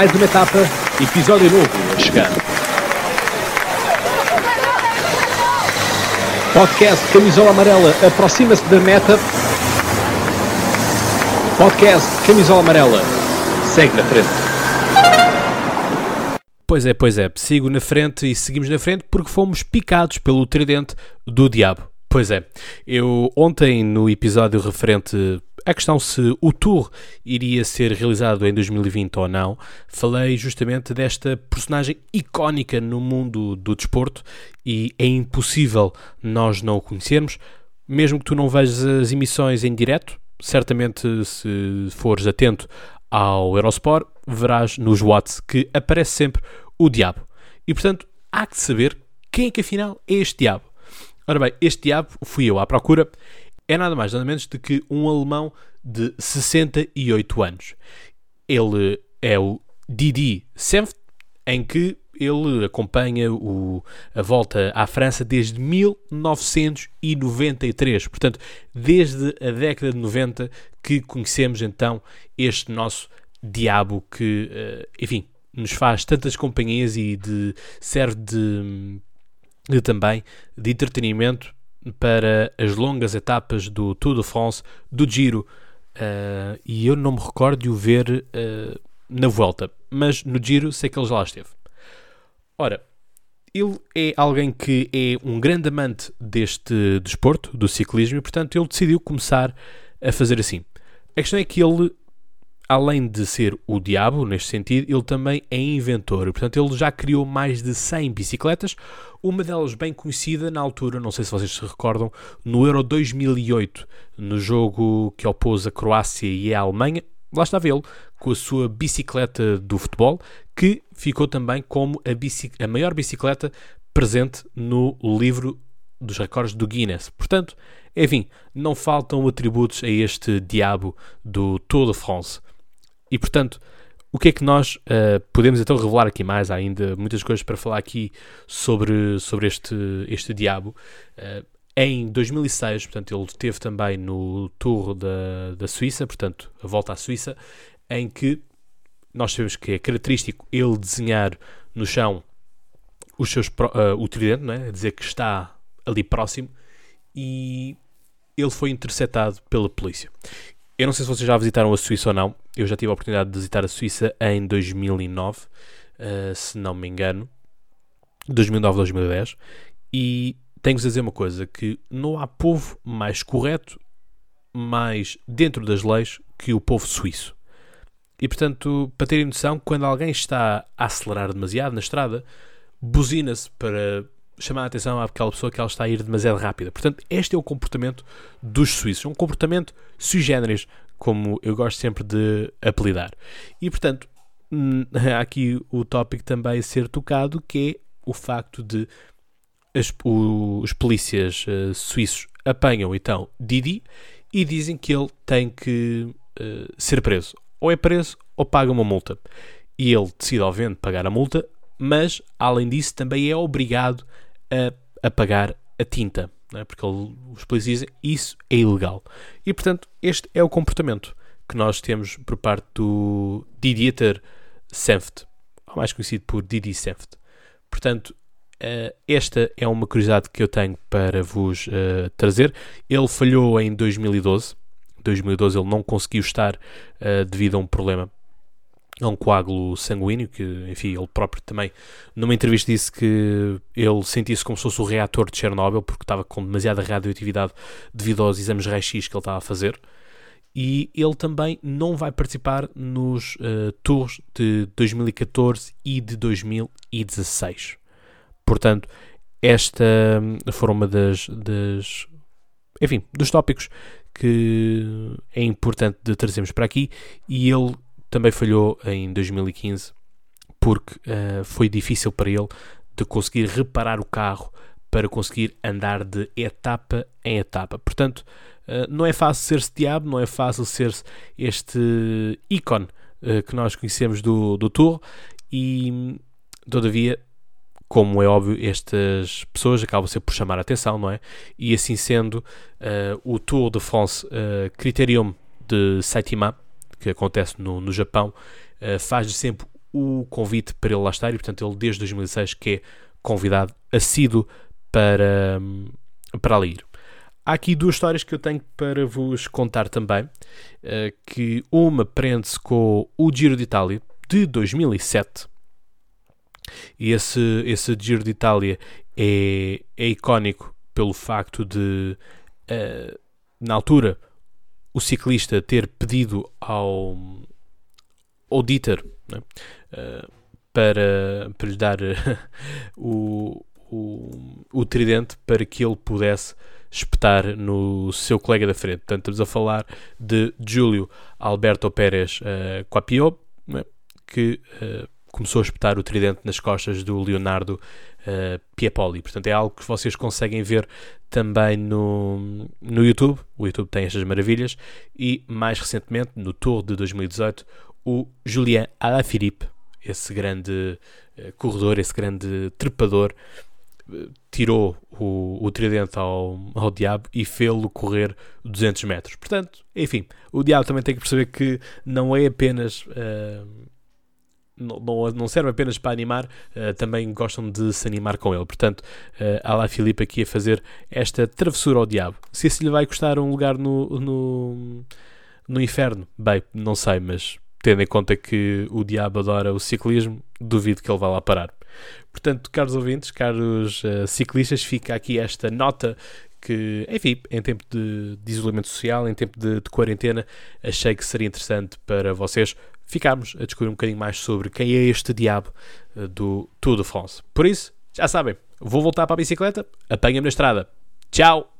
mais uma etapa, episódio novo a chegar. Podcast Camisola Amarela aproxima-se da meta. Podcast Camisola Amarela segue na frente. Pois é, pois é, sigo na frente e seguimos na frente porque fomos picados pelo tridente do diabo. Pois é, eu ontem no episódio referente à questão se o tour iria ser realizado em 2020 ou não, falei justamente desta personagem icónica no mundo do desporto e é impossível nós não o conhecermos, mesmo que tu não vejas as emissões em direto, certamente se fores atento ao Eurosport, verás nos watts que aparece sempre o diabo. E portanto, há que saber quem é que afinal é este diabo. Ora bem, este diabo fui eu à procura. É nada mais nada menos do que um alemão de 68 anos. Ele é o Didi Senft, em que ele acompanha o, a volta à França desde 1993. Portanto, desde a década de 90 que conhecemos então este nosso diabo que, eh, enfim, nos faz tantas companhias e de, serve de de, também de entretenimento para as longas etapas do Tour de France, do Giro. Uh, e eu não me recordo de o ver uh, na volta, mas no Giro sei que ele já lá esteve. Ora, ele é alguém que é um grande amante deste desporto, do ciclismo, e portanto ele decidiu começar a fazer assim. A questão é que ele além de ser o diabo, neste sentido, ele também é inventor. Portanto, ele já criou mais de 100 bicicletas, uma delas bem conhecida na altura, não sei se vocês se recordam, no Euro 2008, no jogo que opôs a Croácia e a Alemanha. Lá estava ele, com a sua bicicleta do futebol, que ficou também como a, a maior bicicleta presente no livro dos recordes do Guinness. Portanto, enfim, não faltam atributos a este diabo do Tour de France. E portanto, o que é que nós uh, podemos então revelar aqui mais? Há ainda muitas coisas para falar aqui sobre, sobre este, este diabo. Uh, em 2006, portanto, ele esteve também no Tour da, da Suíça, portanto, a volta à Suíça, em que nós sabemos que é característico ele desenhar no chão os seus, uh, o tridente, não é? dizer que está ali próximo, e ele foi interceptado pela polícia. Eu não sei se vocês já visitaram a Suíça ou não. Eu já tive a oportunidade de visitar a Suíça em 2009, uh, eh, se não me engano. 2009, 2010. E tenho-vos a dizer uma coisa: que não há povo mais correto, mais dentro das leis, que o povo suíço. E portanto, para terem noção, quando alguém está a acelerar demasiado na estrada, buzina-se para chamar a atenção àquela pessoa que ela está a ir demasiado rápida. Portanto, este é o comportamento dos suíços, um comportamento sui generis, como eu gosto sempre de apelidar. E portanto, hum, há aqui o tópico também a ser tocado, que é o facto de as, o, os polícias uh, suíços apanham então Didi e dizem que ele tem que uh, ser preso. Ou é preso ou paga uma multa. E ele decide, obviamente, pagar a multa, mas, além disso, também é obrigado a, a pagar a tinta, é? porque ele, os polícias dizem isso é ilegal. E portanto, este é o comportamento que nós temos por parte do Didieter Senft, ou mais conhecido por Didi Senft. Portanto, uh, esta é uma curiosidade que eu tenho para vos uh, trazer. Ele falhou em 2012. 2012 ele não conseguiu estar uh, devido a um problema é um coágulo sanguíneo, que, enfim, ele próprio também, numa entrevista, disse que ele sentia-se como se fosse o reator de Chernobyl, porque estava com demasiada radioatividade devido aos exames raio-x que ele estava a fazer. E ele também não vai participar nos uh, tours de 2014 e de 2016. Portanto, esta foram uma das, das enfim, dos tópicos que é importante de trazermos para aqui e ele também falhou em 2015 porque uh, foi difícil para ele de conseguir reparar o carro para conseguir andar de etapa em etapa. Portanto, uh, não é fácil ser-se diabo, não é fácil ser-se este ícone uh, que nós conhecemos do, do Tour e, todavia, como é óbvio, estas pessoas acabam sempre por chamar a atenção, não é? E assim sendo, o Tour de France Criterium de Saitama que acontece no, no Japão, uh, faz sempre o convite para ele lá estar e, portanto, ele desde 2006 que é convidado assíduo para, hum, para ali ir. Há aqui duas histórias que eu tenho para vos contar também, uh, que uma prende-se com o Giro de Itália de 2007, e esse, esse Giro de Itália é, é icónico pelo facto de, uh, na altura, o ciclista ter pedido ao, Dieter né, uh, para, para lhe dar o, o, o tridente para que ele pudesse espetar no seu colega da frente. Portanto, estamos a falar de Júlio Alberto Pérez uh, Quapio, né, que uh, começou a espetar o tridente nas costas do Leonardo uh, Piepoli. Portanto, é algo que vocês conseguem ver também no, no YouTube. O YouTube tem estas maravilhas. E, mais recentemente, no Tour de 2018, o Julien Alaphilippe, esse grande uh, corredor, esse grande trepador, tirou o, o tridente ao, ao diabo e fê-lo correr 200 metros. Portanto, enfim, o diabo também tem que perceber que não é apenas. Uh, não, não, serve apenas para animar, uh, também gostam de se animar com ele. Portanto, uh, há lá Filipe aqui a fazer esta travessura ao diabo. Se isso lhe vai custar um lugar no, no, no inferno, bem, não sei, mas tendo em conta que o diabo adora o ciclismo, duvido que ele vá lá parar. Portanto, caros ouvintes, caros uh, ciclistas, fica aqui esta nota que, enfim, em tempo de, de isolamento social, em tempo de, de, quarentena, achei que seria interessante para vocês ficarmos a descobrir um bocadinho mais sobre quem é este diabo uh, do Tour de France. Por isso, já sabem, vou voltar para a bicicleta, apanha-me na estrada. Tchau!